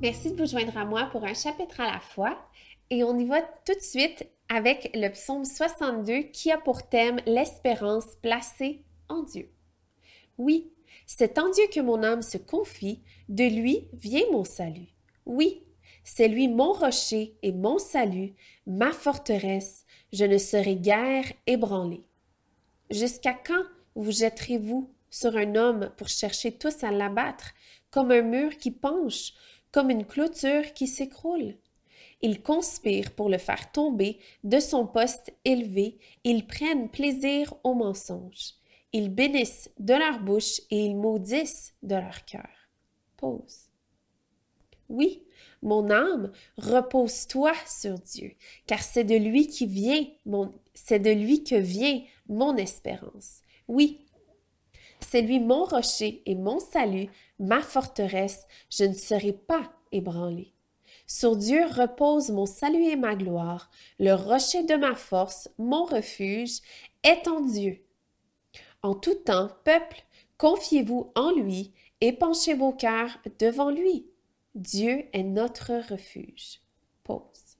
Merci de vous joindre à moi pour un chapitre à la fois et on y va tout de suite avec le psaume 62 qui a pour thème l'espérance placée en Dieu. Oui, c'est en Dieu que mon âme se confie, de lui vient mon salut. Oui, c'est lui mon rocher et mon salut, ma forteresse, je ne serai guère ébranlé. Jusqu'à quand vous jetterez-vous sur un homme pour chercher tous à l'abattre, comme un mur qui penche, comme une clôture qui s'écroule? Ils conspirent pour le faire tomber de son poste élevé, ils prennent plaisir au mensonge. Ils bénissent de leur bouche et ils maudissent de leur cœur. Pause. Oui, mon âme, repose-toi sur Dieu, car c'est de lui qui vient mon, c'est de lui que vient mon espérance. Oui, c'est lui mon rocher et mon salut, ma forteresse, je ne serai pas ébranlé. Sur Dieu repose mon salut et ma gloire, le rocher de ma force, mon refuge, est en Dieu. En tout temps, peuple, confiez-vous en lui et penchez vos cœurs devant lui. Dieu est notre refuge. Pause.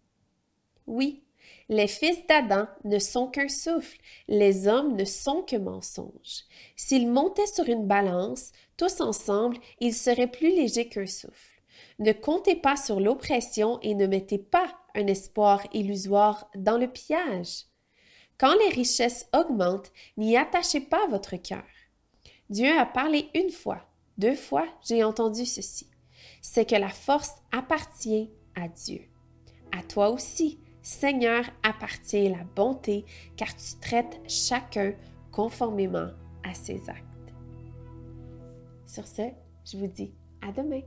Oui, les fils d'Adam ne sont qu'un souffle, les hommes ne sont que mensonges. S'ils montaient sur une balance, tous ensemble, ils seraient plus légers qu'un souffle. Ne comptez pas sur l'oppression et ne mettez pas un espoir illusoire dans le pillage. Quand les richesses augmentent, n'y attachez pas votre cœur. Dieu a parlé une fois, deux fois, j'ai entendu ceci c'est que la force appartient à Dieu. À toi aussi, Seigneur, appartient la bonté, car tu traites chacun conformément à ses actes. Sur ce, je vous dis à demain.